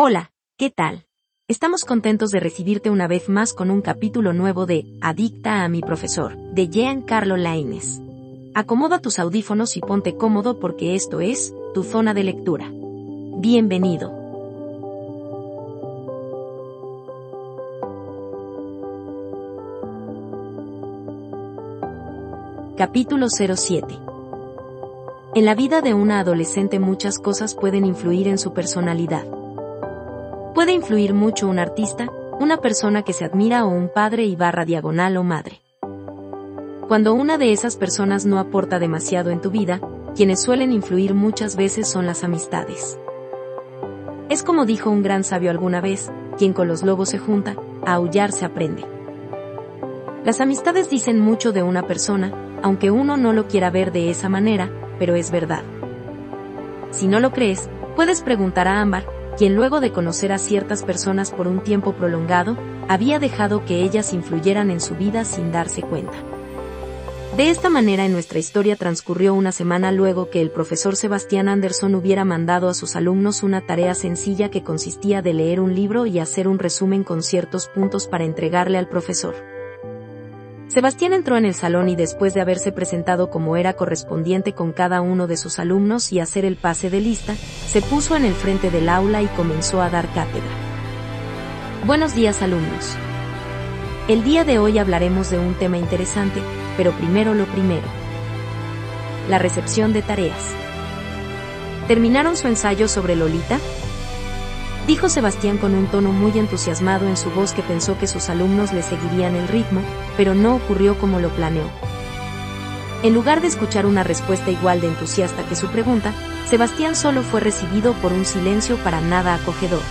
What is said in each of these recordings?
Hola, ¿qué tal? Estamos contentos de recibirte una vez más con un capítulo nuevo de Adicta a mi profesor, de Giancarlo Laines. Acomoda tus audífonos y ponte cómodo porque esto es tu zona de lectura. Bienvenido. Capítulo 07 En la vida de una adolescente muchas cosas pueden influir en su personalidad. Puede influir mucho un artista, una persona que se admira o un padre y barra diagonal o madre. Cuando una de esas personas no aporta demasiado en tu vida, quienes suelen influir muchas veces son las amistades. Es como dijo un gran sabio alguna vez, quien con los lobos se junta, a aullar se aprende. Las amistades dicen mucho de una persona, aunque uno no lo quiera ver de esa manera, pero es verdad. Si no lo crees, puedes preguntar a Ámbar, quien luego de conocer a ciertas personas por un tiempo prolongado, había dejado que ellas influyeran en su vida sin darse cuenta. De esta manera en nuestra historia transcurrió una semana luego que el profesor Sebastián Anderson hubiera mandado a sus alumnos una tarea sencilla que consistía de leer un libro y hacer un resumen con ciertos puntos para entregarle al profesor. Sebastián entró en el salón y después de haberse presentado como era correspondiente con cada uno de sus alumnos y hacer el pase de lista, se puso en el frente del aula y comenzó a dar cátedra. Buenos días alumnos. El día de hoy hablaremos de un tema interesante, pero primero lo primero. La recepción de tareas. ¿Terminaron su ensayo sobre Lolita? Dijo Sebastián con un tono muy entusiasmado en su voz que pensó que sus alumnos le seguirían el ritmo, pero no ocurrió como lo planeó. En lugar de escuchar una respuesta igual de entusiasta que su pregunta, Sebastián solo fue recibido por un silencio para nada acogedor.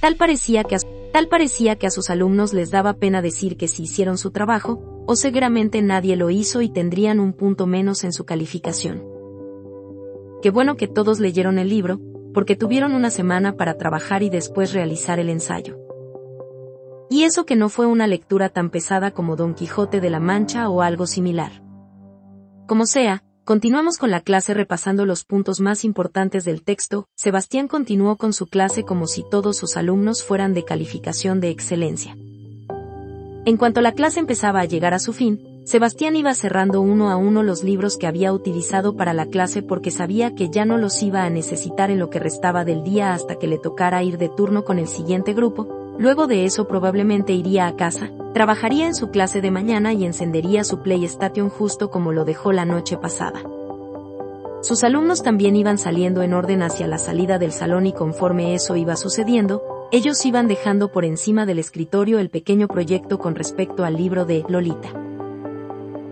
Tal parecía que a, tal parecía que a sus alumnos les daba pena decir que si hicieron su trabajo, o seguramente nadie lo hizo y tendrían un punto menos en su calificación. Qué bueno que todos leyeron el libro, porque tuvieron una semana para trabajar y después realizar el ensayo. Y eso que no fue una lectura tan pesada como Don Quijote de la Mancha o algo similar. Como sea, continuamos con la clase repasando los puntos más importantes del texto, Sebastián continuó con su clase como si todos sus alumnos fueran de calificación de excelencia. En cuanto la clase empezaba a llegar a su fin, Sebastián iba cerrando uno a uno los libros que había utilizado para la clase porque sabía que ya no los iba a necesitar en lo que restaba del día hasta que le tocara ir de turno con el siguiente grupo, luego de eso probablemente iría a casa, trabajaría en su clase de mañana y encendería su PlayStation justo como lo dejó la noche pasada. Sus alumnos también iban saliendo en orden hacia la salida del salón y conforme eso iba sucediendo, ellos iban dejando por encima del escritorio el pequeño proyecto con respecto al libro de Lolita.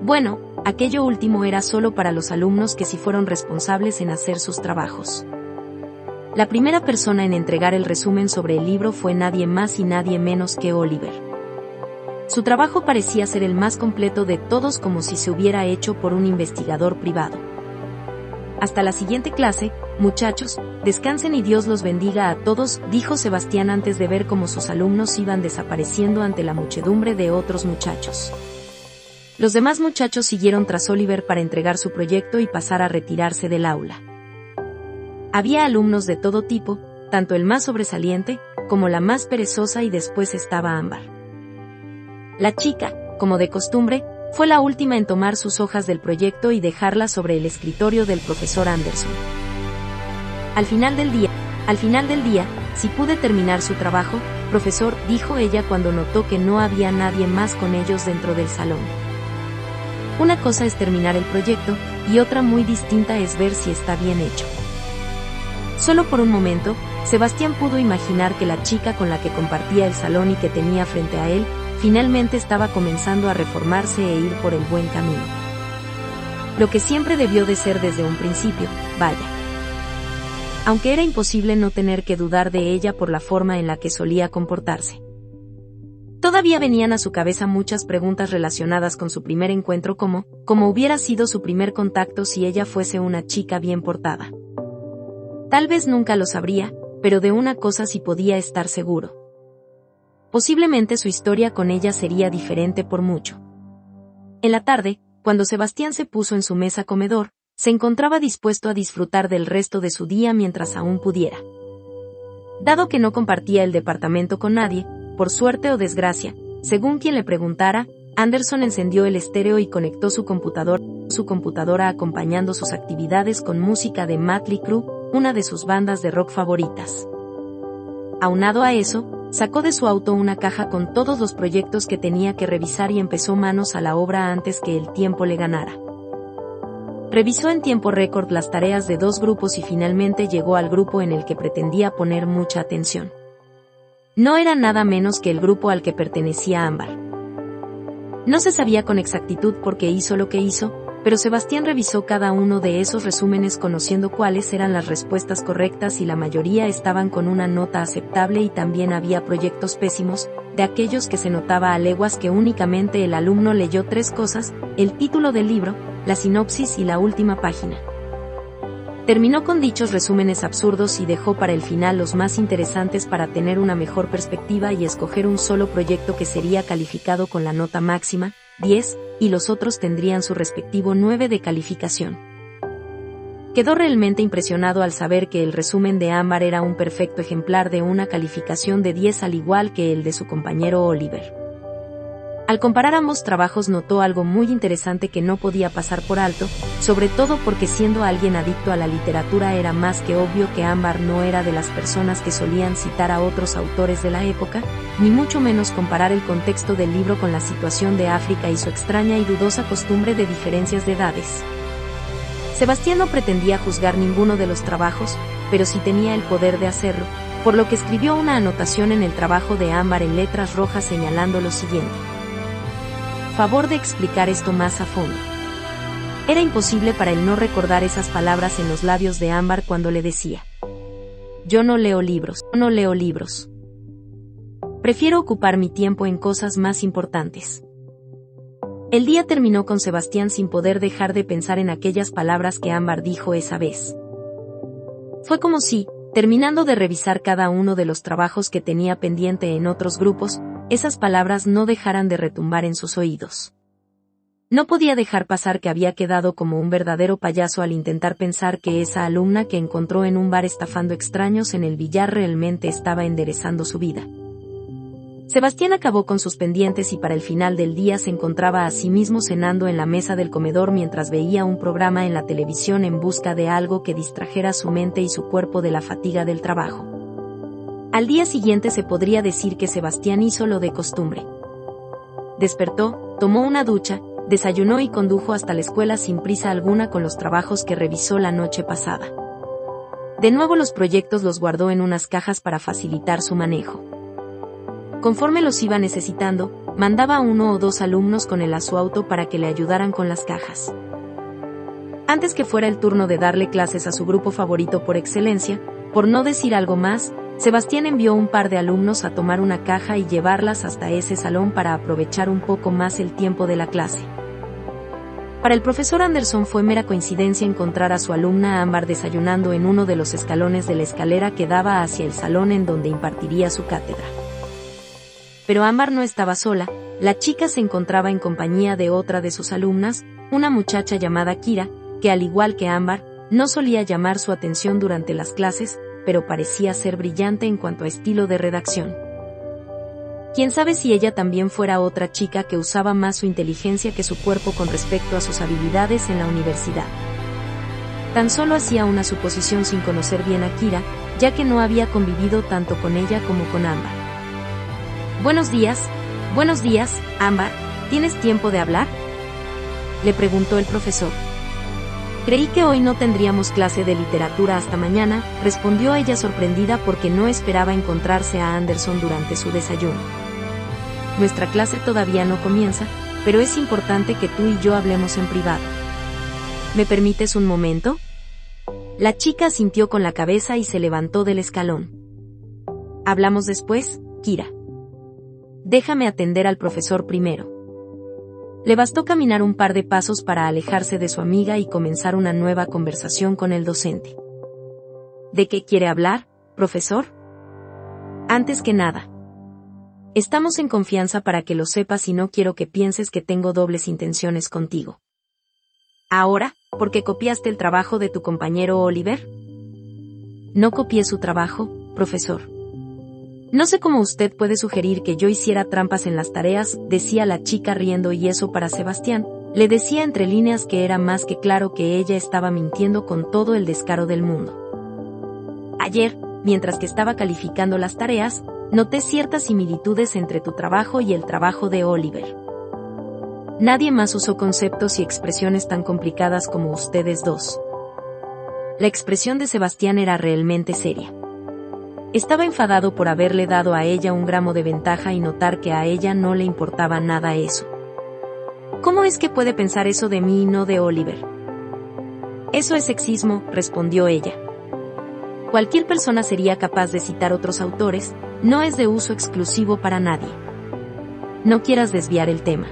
Bueno, aquello último era solo para los alumnos que sí fueron responsables en hacer sus trabajos. La primera persona en entregar el resumen sobre el libro fue nadie más y nadie menos que Oliver. Su trabajo parecía ser el más completo de todos como si se hubiera hecho por un investigador privado. Hasta la siguiente clase, muchachos, descansen y Dios los bendiga a todos, dijo Sebastián antes de ver cómo sus alumnos iban desapareciendo ante la muchedumbre de otros muchachos. Los demás muchachos siguieron tras Oliver para entregar su proyecto y pasar a retirarse del aula. Había alumnos de todo tipo, tanto el más sobresaliente, como la más perezosa y después estaba Ámbar. La chica, como de costumbre, fue la última en tomar sus hojas del proyecto y dejarlas sobre el escritorio del profesor Anderson. Al final del día, al final del día, si pude terminar su trabajo, profesor, dijo ella cuando notó que no había nadie más con ellos dentro del salón. Una cosa es terminar el proyecto, y otra muy distinta es ver si está bien hecho. Solo por un momento, Sebastián pudo imaginar que la chica con la que compartía el salón y que tenía frente a él, finalmente estaba comenzando a reformarse e ir por el buen camino. Lo que siempre debió de ser desde un principio, vaya. Aunque era imposible no tener que dudar de ella por la forma en la que solía comportarse. Todavía venían a su cabeza muchas preguntas relacionadas con su primer encuentro como, como hubiera sido su primer contacto si ella fuese una chica bien portada. Tal vez nunca lo sabría, pero de una cosa sí podía estar seguro. Posiblemente su historia con ella sería diferente por mucho. En la tarde, cuando Sebastián se puso en su mesa comedor, se encontraba dispuesto a disfrutar del resto de su día mientras aún pudiera. Dado que no compartía el departamento con nadie, por suerte o desgracia, según quien le preguntara, Anderson encendió el estéreo y conectó su su computadora acompañando sus actividades con música de Matley Crue, una de sus bandas de rock favoritas. Aunado a eso, sacó de su auto una caja con todos los proyectos que tenía que revisar y empezó manos a la obra antes que el tiempo le ganara. Revisó en tiempo récord las tareas de dos grupos y finalmente llegó al grupo en el que pretendía poner mucha atención. No era nada menos que el grupo al que pertenecía Ámbar. No se sabía con exactitud por qué hizo lo que hizo, pero Sebastián revisó cada uno de esos resúmenes conociendo cuáles eran las respuestas correctas y la mayoría estaban con una nota aceptable y también había proyectos pésimos, de aquellos que se notaba a leguas que únicamente el alumno leyó tres cosas, el título del libro, la sinopsis y la última página. Terminó con dichos resúmenes absurdos y dejó para el final los más interesantes para tener una mejor perspectiva y escoger un solo proyecto que sería calificado con la nota máxima, 10, y los otros tendrían su respectivo 9 de calificación. Quedó realmente impresionado al saber que el resumen de Ámbar era un perfecto ejemplar de una calificación de 10 al igual que el de su compañero Oliver. Al comparar ambos trabajos notó algo muy interesante que no podía pasar por alto, sobre todo porque siendo alguien adicto a la literatura era más que obvio que Ámbar no era de las personas que solían citar a otros autores de la época, ni mucho menos comparar el contexto del libro con la situación de África y su extraña y dudosa costumbre de diferencias de edades. Sebastián no pretendía juzgar ninguno de los trabajos, pero sí tenía el poder de hacerlo, por lo que escribió una anotación en el trabajo de Ámbar en letras rojas señalando lo siguiente favor de explicar esto más a fondo. Era imposible para él no recordar esas palabras en los labios de Ámbar cuando le decía. Yo no leo libros, no leo libros. Prefiero ocupar mi tiempo en cosas más importantes. El día terminó con Sebastián sin poder dejar de pensar en aquellas palabras que Ámbar dijo esa vez. Fue como si, terminando de revisar cada uno de los trabajos que tenía pendiente en otros grupos, esas palabras no dejaran de retumbar en sus oídos. No podía dejar pasar que había quedado como un verdadero payaso al intentar pensar que esa alumna que encontró en un bar estafando extraños en el billar realmente estaba enderezando su vida. Sebastián acabó con sus pendientes y para el final del día se encontraba a sí mismo cenando en la mesa del comedor mientras veía un programa en la televisión en busca de algo que distrajera su mente y su cuerpo de la fatiga del trabajo. Al día siguiente se podría decir que Sebastián hizo lo de costumbre. Despertó, tomó una ducha, desayunó y condujo hasta la escuela sin prisa alguna con los trabajos que revisó la noche pasada. De nuevo los proyectos los guardó en unas cajas para facilitar su manejo. Conforme los iba necesitando, mandaba a uno o dos alumnos con él a su auto para que le ayudaran con las cajas. Antes que fuera el turno de darle clases a su grupo favorito por excelencia, por no decir algo más, Sebastián envió un par de alumnos a tomar una caja y llevarlas hasta ese salón para aprovechar un poco más el tiempo de la clase. Para el profesor Anderson fue mera coincidencia encontrar a su alumna Ámbar desayunando en uno de los escalones de la escalera que daba hacia el salón en donde impartiría su cátedra. Pero Ámbar no estaba sola, la chica se encontraba en compañía de otra de sus alumnas, una muchacha llamada Kira, que al igual que Ámbar, no solía llamar su atención durante las clases, pero parecía ser brillante en cuanto a estilo de redacción. Quién sabe si ella también fuera otra chica que usaba más su inteligencia que su cuerpo con respecto a sus habilidades en la universidad. Tan solo hacía una suposición sin conocer bien a Kira, ya que no había convivido tanto con ella como con Ámbar. Buenos días, buenos días, Ámbar, ¿tienes tiempo de hablar? Le preguntó el profesor. Creí que hoy no tendríamos clase de literatura hasta mañana, respondió ella sorprendida porque no esperaba encontrarse a Anderson durante su desayuno. Nuestra clase todavía no comienza, pero es importante que tú y yo hablemos en privado. ¿Me permites un momento? La chica sintió con la cabeza y se levantó del escalón. Hablamos después, Kira. Déjame atender al profesor primero. Le bastó caminar un par de pasos para alejarse de su amiga y comenzar una nueva conversación con el docente. ¿De qué quiere hablar, profesor? Antes que nada. Estamos en confianza para que lo sepas y no quiero que pienses que tengo dobles intenciones contigo. Ahora, ¿por qué copiaste el trabajo de tu compañero Oliver? No copié su trabajo, profesor. No sé cómo usted puede sugerir que yo hiciera trampas en las tareas, decía la chica riendo y eso para Sebastián, le decía entre líneas que era más que claro que ella estaba mintiendo con todo el descaro del mundo. Ayer, mientras que estaba calificando las tareas, noté ciertas similitudes entre tu trabajo y el trabajo de Oliver. Nadie más usó conceptos y expresiones tan complicadas como ustedes dos. La expresión de Sebastián era realmente seria. Estaba enfadado por haberle dado a ella un gramo de ventaja y notar que a ella no le importaba nada eso. ¿Cómo es que puede pensar eso de mí y no de Oliver? Eso es sexismo, respondió ella. Cualquier persona sería capaz de citar otros autores, no es de uso exclusivo para nadie. No quieras desviar el tema.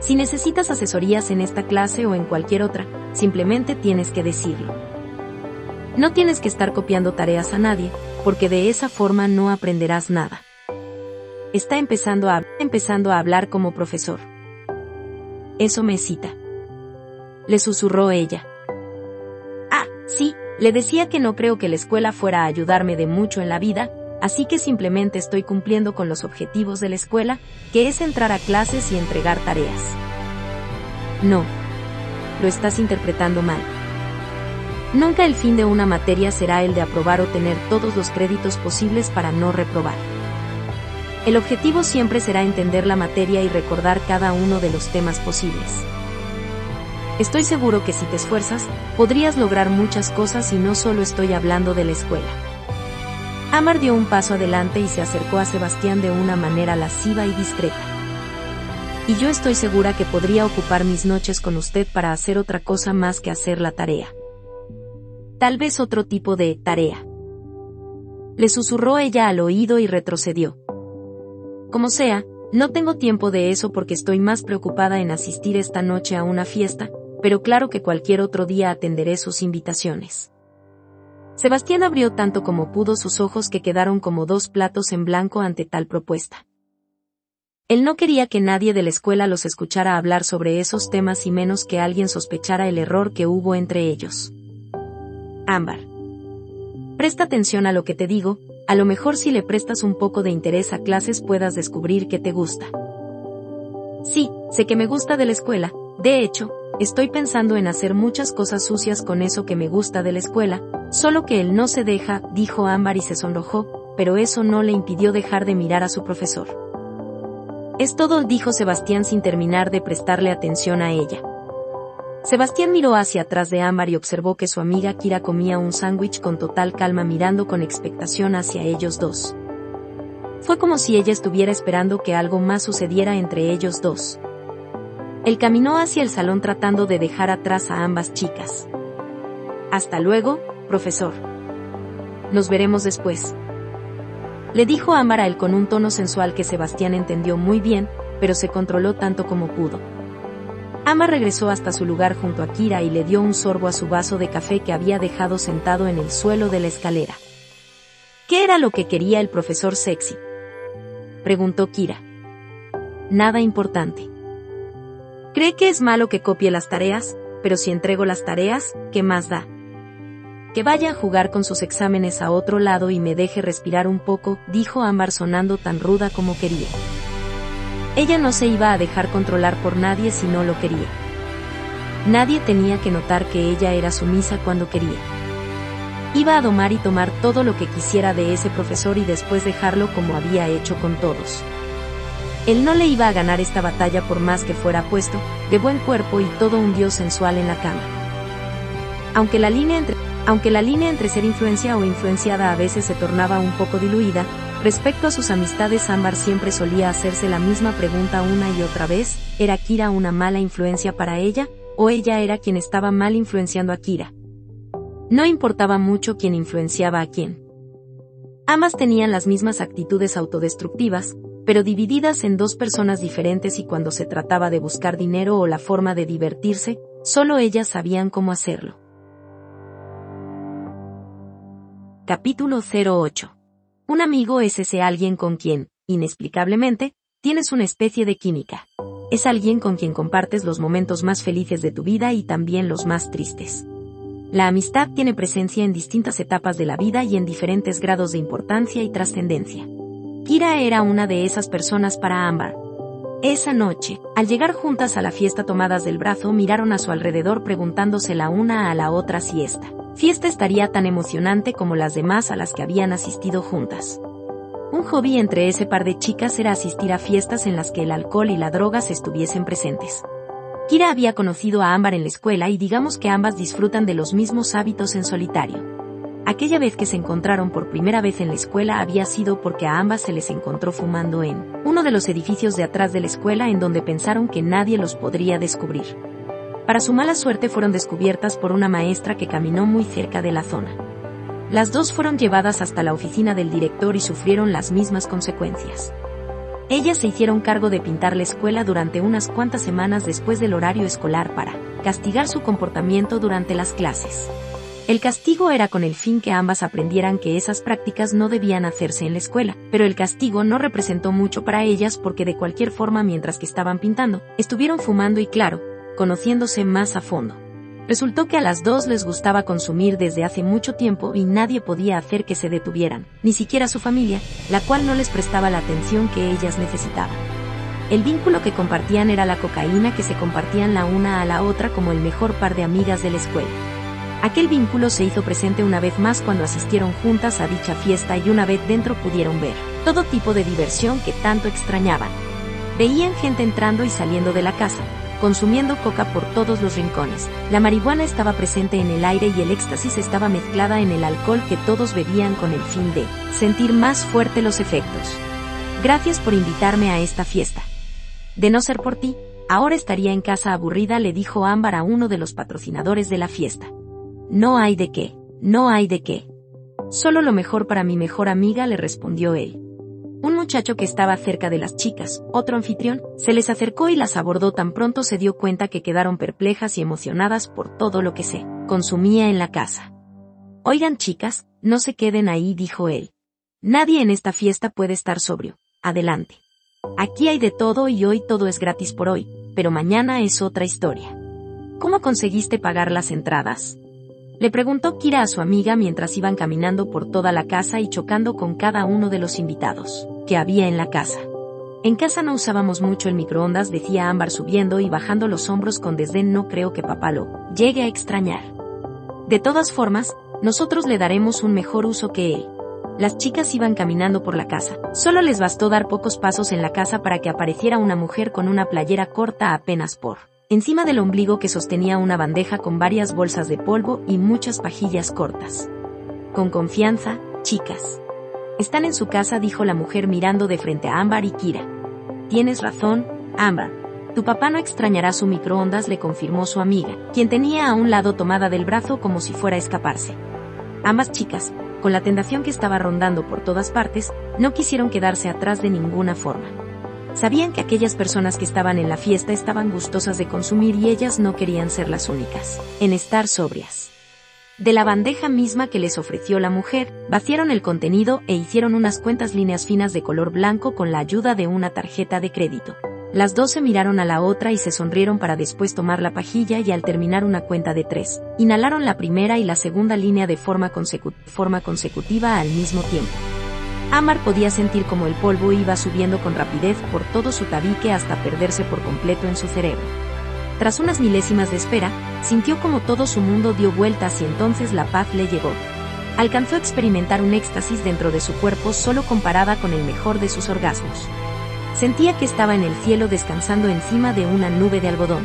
Si necesitas asesorías en esta clase o en cualquier otra, simplemente tienes que decirlo. No tienes que estar copiando tareas a nadie, porque de esa forma no aprenderás nada. Está empezando a, empezando a hablar como profesor. Eso me cita. Le susurró ella. Ah, sí, le decía que no creo que la escuela fuera a ayudarme de mucho en la vida, así que simplemente estoy cumpliendo con los objetivos de la escuela, que es entrar a clases y entregar tareas. No. Lo estás interpretando mal. Nunca el fin de una materia será el de aprobar o tener todos los créditos posibles para no reprobar. El objetivo siempre será entender la materia y recordar cada uno de los temas posibles. Estoy seguro que si te esfuerzas, podrías lograr muchas cosas y no solo estoy hablando de la escuela. Amar dio un paso adelante y se acercó a Sebastián de una manera lasciva y discreta. Y yo estoy segura que podría ocupar mis noches con usted para hacer otra cosa más que hacer la tarea. Tal vez otro tipo de tarea. Le susurró ella al oído y retrocedió. Como sea, no tengo tiempo de eso porque estoy más preocupada en asistir esta noche a una fiesta, pero claro que cualquier otro día atenderé sus invitaciones. Sebastián abrió tanto como pudo sus ojos que quedaron como dos platos en blanco ante tal propuesta. Él no quería que nadie de la escuela los escuchara hablar sobre esos temas y menos que alguien sospechara el error que hubo entre ellos. Ámbar. Presta atención a lo que te digo, a lo mejor si le prestas un poco de interés a clases puedas descubrir que te gusta. Sí, sé que me gusta de la escuela, de hecho, Estoy pensando en hacer muchas cosas sucias con eso que me gusta de la escuela, solo que él no se deja, dijo Ámbar y se sonrojó, pero eso no le impidió dejar de mirar a su profesor. Es todo, dijo Sebastián sin terminar de prestarle atención a ella. Sebastián miró hacia atrás de Ámbar y observó que su amiga Kira comía un sándwich con total calma mirando con expectación hacia ellos dos. Fue como si ella estuviera esperando que algo más sucediera entre ellos dos. Él caminó hacia el salón tratando de dejar atrás a ambas chicas. Hasta luego, profesor. Nos veremos después. Le dijo Ámbar a él con un tono sensual que Sebastián entendió muy bien, pero se controló tanto como pudo. Ama regresó hasta su lugar junto a Kira y le dio un sorbo a su vaso de café que había dejado sentado en el suelo de la escalera. ¿Qué era lo que quería el profesor sexy? Preguntó Kira. Nada importante. Cree que es malo que copie las tareas, pero si entrego las tareas, ¿qué más da? Que vaya a jugar con sus exámenes a otro lado y me deje respirar un poco, dijo Ámbar sonando tan ruda como quería. Ella no se iba a dejar controlar por nadie si no lo quería. Nadie tenía que notar que ella era sumisa cuando quería. Iba a domar y tomar todo lo que quisiera de ese profesor y después dejarlo como había hecho con todos. Él no le iba a ganar esta batalla por más que fuera puesto, de buen cuerpo y todo un dios sensual en la cama. Aunque la línea entre, aunque la línea entre ser influencia o influenciada a veces se tornaba un poco diluida, respecto a sus amistades Ámbar siempre solía hacerse la misma pregunta una y otra vez, ¿era Kira una mala influencia para ella, o ella era quien estaba mal influenciando a Kira? No importaba mucho quién influenciaba a quién. Ambas tenían las mismas actitudes autodestructivas, pero divididas en dos personas diferentes y cuando se trataba de buscar dinero o la forma de divertirse, solo ellas sabían cómo hacerlo. Capítulo 08. Un amigo es ese alguien con quien, inexplicablemente, tienes una especie de química. Es alguien con quien compartes los momentos más felices de tu vida y también los más tristes. La amistad tiene presencia en distintas etapas de la vida y en diferentes grados de importancia y trascendencia. Kira era una de esas personas para Ámbar. Esa noche, al llegar juntas a la fiesta tomadas del brazo, miraron a su alrededor preguntándose la una a la otra si esta fiesta estaría tan emocionante como las demás a las que habían asistido juntas. Un hobby entre ese par de chicas era asistir a fiestas en las que el alcohol y la drogas estuviesen presentes. Kira había conocido a Ámbar en la escuela y digamos que ambas disfrutan de los mismos hábitos en solitario. Aquella vez que se encontraron por primera vez en la escuela había sido porque a ambas se les encontró fumando en uno de los edificios de atrás de la escuela en donde pensaron que nadie los podría descubrir. Para su mala suerte fueron descubiertas por una maestra que caminó muy cerca de la zona. Las dos fueron llevadas hasta la oficina del director y sufrieron las mismas consecuencias. Ellas se hicieron cargo de pintar la escuela durante unas cuantas semanas después del horario escolar para castigar su comportamiento durante las clases. El castigo era con el fin que ambas aprendieran que esas prácticas no debían hacerse en la escuela, pero el castigo no representó mucho para ellas porque de cualquier forma mientras que estaban pintando, estuvieron fumando y claro, conociéndose más a fondo. Resultó que a las dos les gustaba consumir desde hace mucho tiempo y nadie podía hacer que se detuvieran, ni siquiera su familia, la cual no les prestaba la atención que ellas necesitaban. El vínculo que compartían era la cocaína que se compartían la una a la otra como el mejor par de amigas de la escuela. Aquel vínculo se hizo presente una vez más cuando asistieron juntas a dicha fiesta y una vez dentro pudieron ver todo tipo de diversión que tanto extrañaban. Veían gente entrando y saliendo de la casa, consumiendo coca por todos los rincones. La marihuana estaba presente en el aire y el éxtasis estaba mezclada en el alcohol que todos bebían con el fin de sentir más fuerte los efectos. Gracias por invitarme a esta fiesta. De no ser por ti, ahora estaría en casa aburrida, le dijo Ámbar a uno de los patrocinadores de la fiesta. No hay de qué, no hay de qué. Solo lo mejor para mi mejor amiga, le respondió él. Un muchacho que estaba cerca de las chicas, otro anfitrión, se les acercó y las abordó tan pronto se dio cuenta que quedaron perplejas y emocionadas por todo lo que se consumía en la casa. Oigan chicas, no se queden ahí, dijo él. Nadie en esta fiesta puede estar sobrio. Adelante. Aquí hay de todo y hoy todo es gratis por hoy, pero mañana es otra historia. ¿Cómo conseguiste pagar las entradas? Le preguntó Kira a su amiga mientras iban caminando por toda la casa y chocando con cada uno de los invitados que había en la casa. En casa no usábamos mucho el microondas, decía Ámbar subiendo y bajando los hombros con desdén, no creo que papá lo llegue a extrañar. De todas formas, nosotros le daremos un mejor uso que él. Las chicas iban caminando por la casa. Solo les bastó dar pocos pasos en la casa para que apareciera una mujer con una playera corta apenas por encima del ombligo que sostenía una bandeja con varias bolsas de polvo y muchas pajillas cortas. Con confianza, chicas. Están en su casa, dijo la mujer mirando de frente a Ámbar y Kira. Tienes razón, Ámbar. Tu papá no extrañará su microondas, le confirmó su amiga, quien tenía a un lado tomada del brazo como si fuera a escaparse. Ambas chicas, con la tentación que estaba rondando por todas partes, no quisieron quedarse atrás de ninguna forma. Sabían que aquellas personas que estaban en la fiesta estaban gustosas de consumir y ellas no querían ser las únicas en estar sobrias. De la bandeja misma que les ofreció la mujer, vaciaron el contenido e hicieron unas cuentas líneas finas de color blanco con la ayuda de una tarjeta de crédito. Las dos se miraron a la otra y se sonrieron para después tomar la pajilla y al terminar una cuenta de tres, inhalaron la primera y la segunda línea de forma, forma consecutiva al mismo tiempo. Amar podía sentir como el polvo iba subiendo con rapidez por todo su tabique hasta perderse por completo en su cerebro. Tras unas milésimas de espera, sintió como todo su mundo dio vueltas y entonces la paz le llegó. Alcanzó a experimentar un éxtasis dentro de su cuerpo solo comparada con el mejor de sus orgasmos. Sentía que estaba en el cielo descansando encima de una nube de algodón.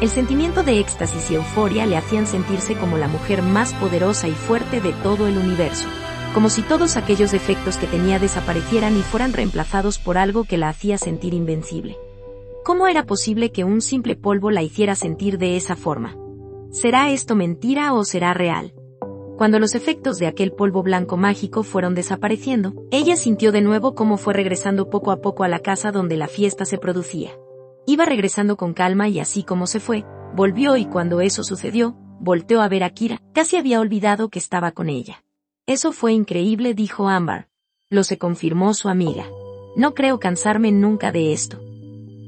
El sentimiento de éxtasis y euforia le hacían sentirse como la mujer más poderosa y fuerte de todo el universo. Como si todos aquellos defectos que tenía desaparecieran y fueran reemplazados por algo que la hacía sentir invencible. ¿Cómo era posible que un simple polvo la hiciera sentir de esa forma? ¿Será esto mentira o será real? Cuando los efectos de aquel polvo blanco mágico fueron desapareciendo, ella sintió de nuevo cómo fue regresando poco a poco a la casa donde la fiesta se producía. Iba regresando con calma y así como se fue, volvió y cuando eso sucedió, volteó a ver a Kira, casi había olvidado que estaba con ella. Eso fue increíble, dijo Amber. Lo se confirmó su amiga. No creo cansarme nunca de esto.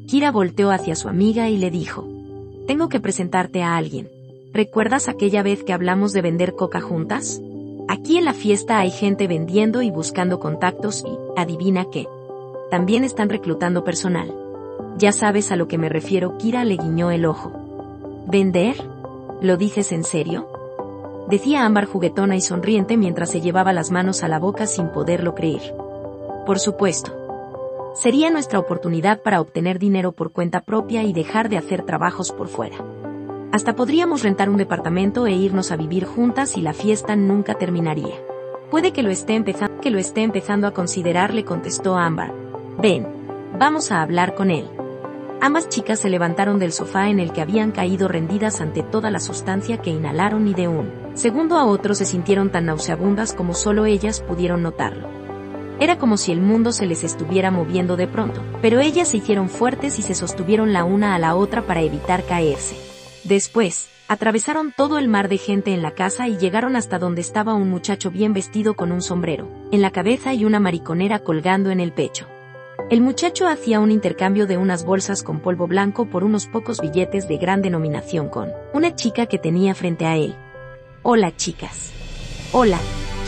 Kira volteó hacia su amiga y le dijo, Tengo que presentarte a alguien. ¿recuerdas aquella vez que hablamos de vender coca juntas? Aquí en la fiesta hay gente vendiendo y buscando contactos y, adivina qué, también están reclutando personal. Ya sabes a lo que me refiero, Kira le guiñó el ojo. ¿Vender? ¿Lo dices en serio? Decía Ámbar juguetona y sonriente mientras se llevaba las manos a la boca sin poderlo creer. Por supuesto. Sería nuestra oportunidad para obtener dinero por cuenta propia y dejar de hacer trabajos por fuera. Hasta podríamos rentar un departamento e irnos a vivir juntas y la fiesta nunca terminaría. Puede que lo esté empezando, a considerar, le contestó Ámbar. Ven, vamos a hablar con él. Ambas chicas se levantaron del sofá en el que habían caído rendidas ante toda la sustancia que inhalaron y de un segundo a otro se sintieron tan nauseabundas como solo ellas pudieron notarlo. Era como si el mundo se les estuviera moviendo de pronto, pero ellas se hicieron fuertes y se sostuvieron la una a la otra para evitar caerse. Después, atravesaron todo el mar de gente en la casa y llegaron hasta donde estaba un muchacho bien vestido con un sombrero, en la cabeza y una mariconera colgando en el pecho. El muchacho hacía un intercambio de unas bolsas con polvo blanco por unos pocos billetes de gran denominación con una chica que tenía frente a él. Hola chicas. Hola,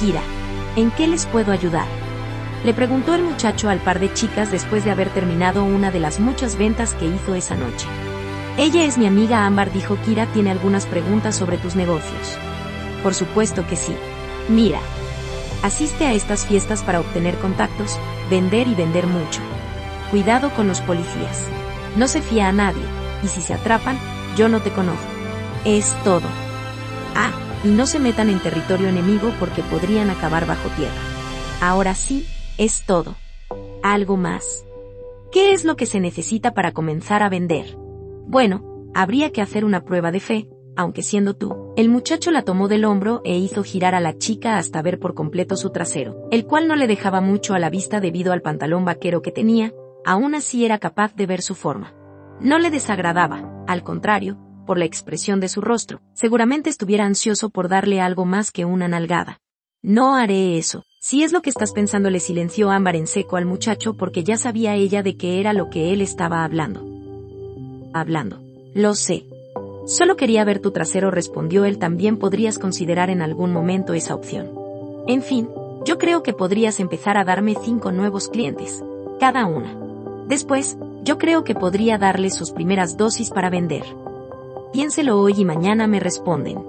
Kira. ¿En qué les puedo ayudar? Le preguntó el muchacho al par de chicas después de haber terminado una de las muchas ventas que hizo esa noche. Ella es mi amiga Ámbar, dijo Kira, tiene algunas preguntas sobre tus negocios. Por supuesto que sí. Mira, Asiste a estas fiestas para obtener contactos, vender y vender mucho. Cuidado con los policías. No se fía a nadie, y si se atrapan, yo no te conozco. Es todo. Ah, y no se metan en territorio enemigo porque podrían acabar bajo tierra. Ahora sí, es todo. Algo más. ¿Qué es lo que se necesita para comenzar a vender? Bueno, habría que hacer una prueba de fe, aunque siendo tú, el muchacho la tomó del hombro e hizo girar a la chica hasta ver por completo su trasero, el cual no le dejaba mucho a la vista debido al pantalón vaquero que tenía, aún así era capaz de ver su forma. No le desagradaba, al contrario, por la expresión de su rostro, seguramente estuviera ansioso por darle algo más que una nalgada. No haré eso. Si es lo que estás pensando, le silenció Ámbar en seco al muchacho porque ya sabía ella de qué era lo que él estaba hablando. Hablando. Lo sé, Solo quería ver tu trasero, respondió él. También podrías considerar en algún momento esa opción. En fin, yo creo que podrías empezar a darme cinco nuevos clientes, cada una. Después, yo creo que podría darles sus primeras dosis para vender. Piénselo hoy y mañana me responden.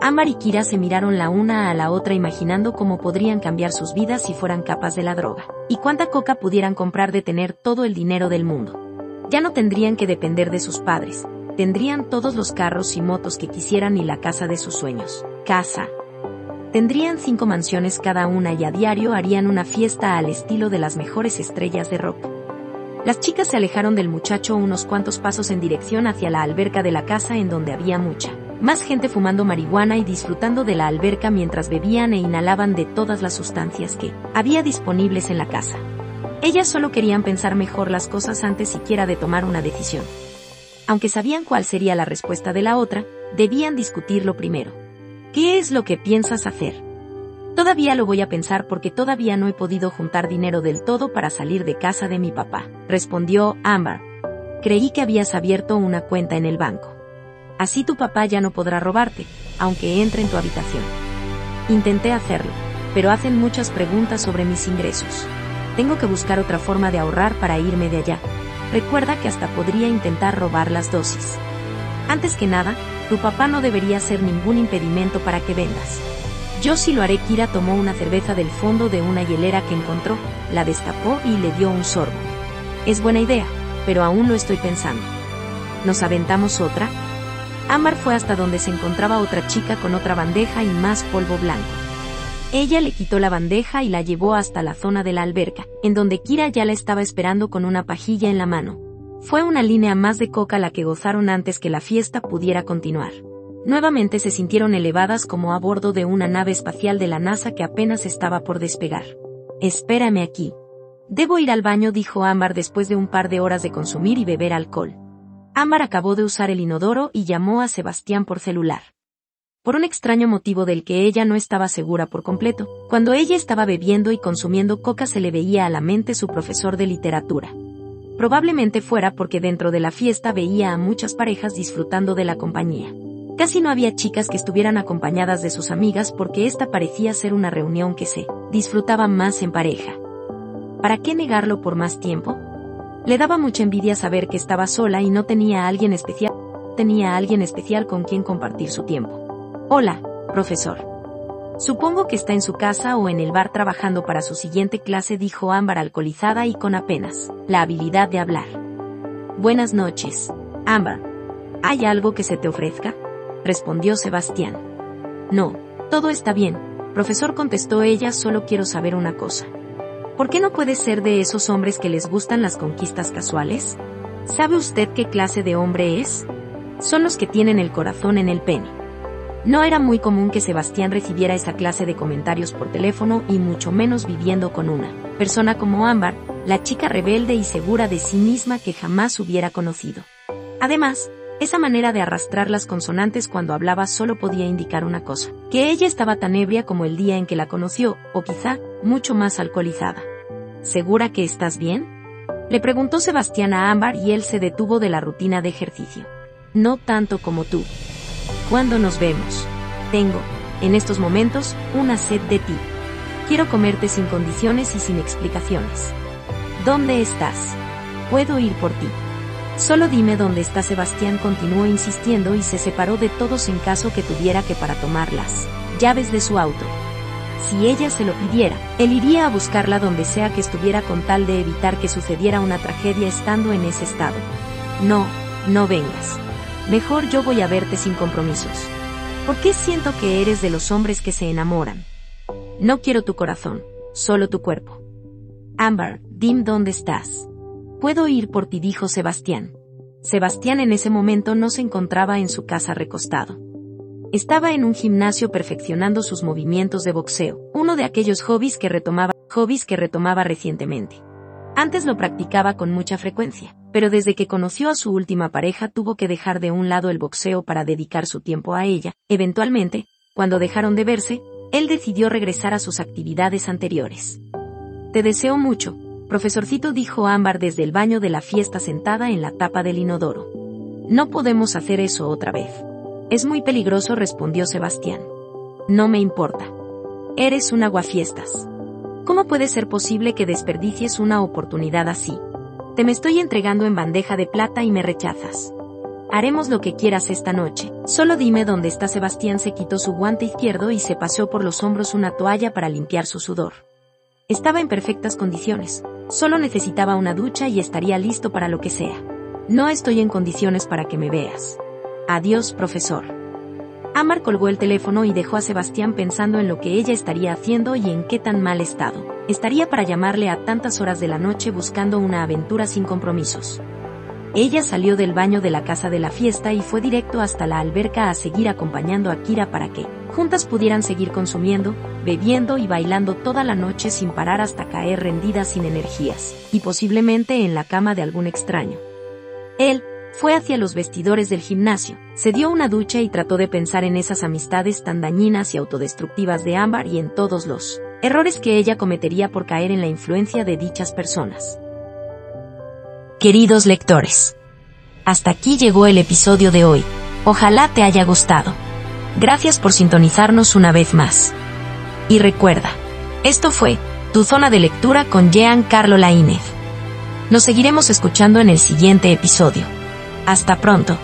Amar y Kira se miraron la una a la otra imaginando cómo podrían cambiar sus vidas si fueran capas de la droga, y cuánta coca pudieran comprar de tener todo el dinero del mundo. Ya no tendrían que depender de sus padres, Tendrían todos los carros y motos que quisieran y la casa de sus sueños. Casa. Tendrían cinco mansiones cada una y a diario harían una fiesta al estilo de las mejores estrellas de rock. Las chicas se alejaron del muchacho unos cuantos pasos en dirección hacia la alberca de la casa en donde había mucha más gente fumando marihuana y disfrutando de la alberca mientras bebían e inhalaban de todas las sustancias que había disponibles en la casa. Ellas solo querían pensar mejor las cosas antes siquiera de tomar una decisión aunque sabían cuál sería la respuesta de la otra, debían discutirlo primero. ¿Qué es lo que piensas hacer? Todavía lo voy a pensar porque todavía no he podido juntar dinero del todo para salir de casa de mi papá, respondió Amber. Creí que habías abierto una cuenta en el banco. Así tu papá ya no podrá robarte, aunque entre en tu habitación. Intenté hacerlo, pero hacen muchas preguntas sobre mis ingresos. Tengo que buscar otra forma de ahorrar para irme de allá, recuerda que hasta podría intentar robar las dosis. Antes que nada, tu papá no debería ser ningún impedimento para que vendas. Yo sí lo haré. Kira tomó una cerveza del fondo de una hielera que encontró, la destapó y le dio un sorbo. Es buena idea, pero aún lo estoy pensando. ¿Nos aventamos otra? Amar fue hasta donde se encontraba otra chica con otra bandeja y más polvo blanco. Ella le quitó la bandeja y la llevó hasta la zona de la alberca, en donde Kira ya la estaba esperando con una pajilla en la mano. Fue una línea más de coca la que gozaron antes que la fiesta pudiera continuar. Nuevamente se sintieron elevadas como a bordo de una nave espacial de la NASA que apenas estaba por despegar. Espérame aquí. Debo ir al baño, dijo Ámbar después de un par de horas de consumir y beber alcohol. Ámbar acabó de usar el inodoro y llamó a Sebastián por celular por un extraño motivo del que ella no estaba segura por completo. Cuando ella estaba bebiendo y consumiendo coca se le veía a la mente su profesor de literatura. Probablemente fuera porque dentro de la fiesta veía a muchas parejas disfrutando de la compañía. Casi no había chicas que estuvieran acompañadas de sus amigas porque esta parecía ser una reunión que se disfrutaba más en pareja. ¿Para qué negarlo por más tiempo? Le daba mucha envidia saber que estaba sola y no tenía alguien especial, tenía alguien especial con quien compartir su tiempo. Hola, profesor. Supongo que está en su casa o en el bar trabajando para su siguiente clase, dijo Ámbar alcoholizada y con apenas la habilidad de hablar. Buenas noches, Ámbar. ¿Hay algo que se te ofrezca? Respondió Sebastián. No, todo está bien, profesor contestó ella, solo quiero saber una cosa. ¿Por qué no puede ser de esos hombres que les gustan las conquistas casuales? ¿Sabe usted qué clase de hombre es? Son los que tienen el corazón en el pene. No era muy común que Sebastián recibiera esa clase de comentarios por teléfono y mucho menos viviendo con una persona como Ámbar, la chica rebelde y segura de sí misma que jamás hubiera conocido. Además, esa manera de arrastrar las consonantes cuando hablaba solo podía indicar una cosa, que ella estaba tan ebria como el día en que la conoció, o quizá, mucho más alcoholizada. ¿Segura que estás bien? Le preguntó Sebastián a Ámbar y él se detuvo de la rutina de ejercicio. No tanto como tú, ¿Cuándo nos vemos? Tengo, en estos momentos, una sed de ti. Quiero comerte sin condiciones y sin explicaciones. ¿Dónde estás? Puedo ir por ti. Solo dime dónde está Sebastián continuó insistiendo y se separó de todos en caso que tuviera que para tomar las llaves de su auto. Si ella se lo pidiera, él iría a buscarla donde sea que estuviera con tal de evitar que sucediera una tragedia estando en ese estado. No, no vengas. Mejor yo voy a verte sin compromisos. ¿Por qué siento que eres de los hombres que se enamoran? No quiero tu corazón, solo tu cuerpo. Amber, dim dónde estás. Puedo ir por ti, dijo Sebastián. Sebastián en ese momento no se encontraba en su casa recostado. Estaba en un gimnasio perfeccionando sus movimientos de boxeo, uno de aquellos hobbies que retomaba, hobbies que retomaba recientemente. Antes lo practicaba con mucha frecuencia, pero desde que conoció a su última pareja tuvo que dejar de un lado el boxeo para dedicar su tiempo a ella. Eventualmente, cuando dejaron de verse, él decidió regresar a sus actividades anteriores. Te deseo mucho, profesorcito dijo Ámbar desde el baño de la fiesta sentada en la tapa del inodoro. No podemos hacer eso otra vez. Es muy peligroso, respondió Sebastián. No me importa. Eres un aguafiestas. ¿Cómo puede ser posible que desperdicies una oportunidad así? Te me estoy entregando en bandeja de plata y me rechazas. Haremos lo que quieras esta noche. Solo dime dónde está Sebastián. Se quitó su guante izquierdo y se paseó por los hombros una toalla para limpiar su sudor. Estaba en perfectas condiciones. Solo necesitaba una ducha y estaría listo para lo que sea. No estoy en condiciones para que me veas. Adiós, profesor. Amar colgó el teléfono y dejó a Sebastián pensando en lo que ella estaría haciendo y en qué tan mal estado. Estaría para llamarle a tantas horas de la noche buscando una aventura sin compromisos. Ella salió del baño de la casa de la fiesta y fue directo hasta la alberca a seguir acompañando a Kira para que, juntas pudieran seguir consumiendo, bebiendo y bailando toda la noche sin parar hasta caer rendidas sin energías, y posiblemente en la cama de algún extraño. Él, fue hacia los vestidores del gimnasio, se dio una ducha y trató de pensar en esas amistades tan dañinas y autodestructivas de Ámbar y en todos los errores que ella cometería por caer en la influencia de dichas personas. Queridos lectores, hasta aquí llegó el episodio de hoy. Ojalá te haya gustado. Gracias por sintonizarnos una vez más. Y recuerda, esto fue Tu Zona de Lectura con Jean Carlo Laínez. Nos seguiremos escuchando en el siguiente episodio. Hasta pronto.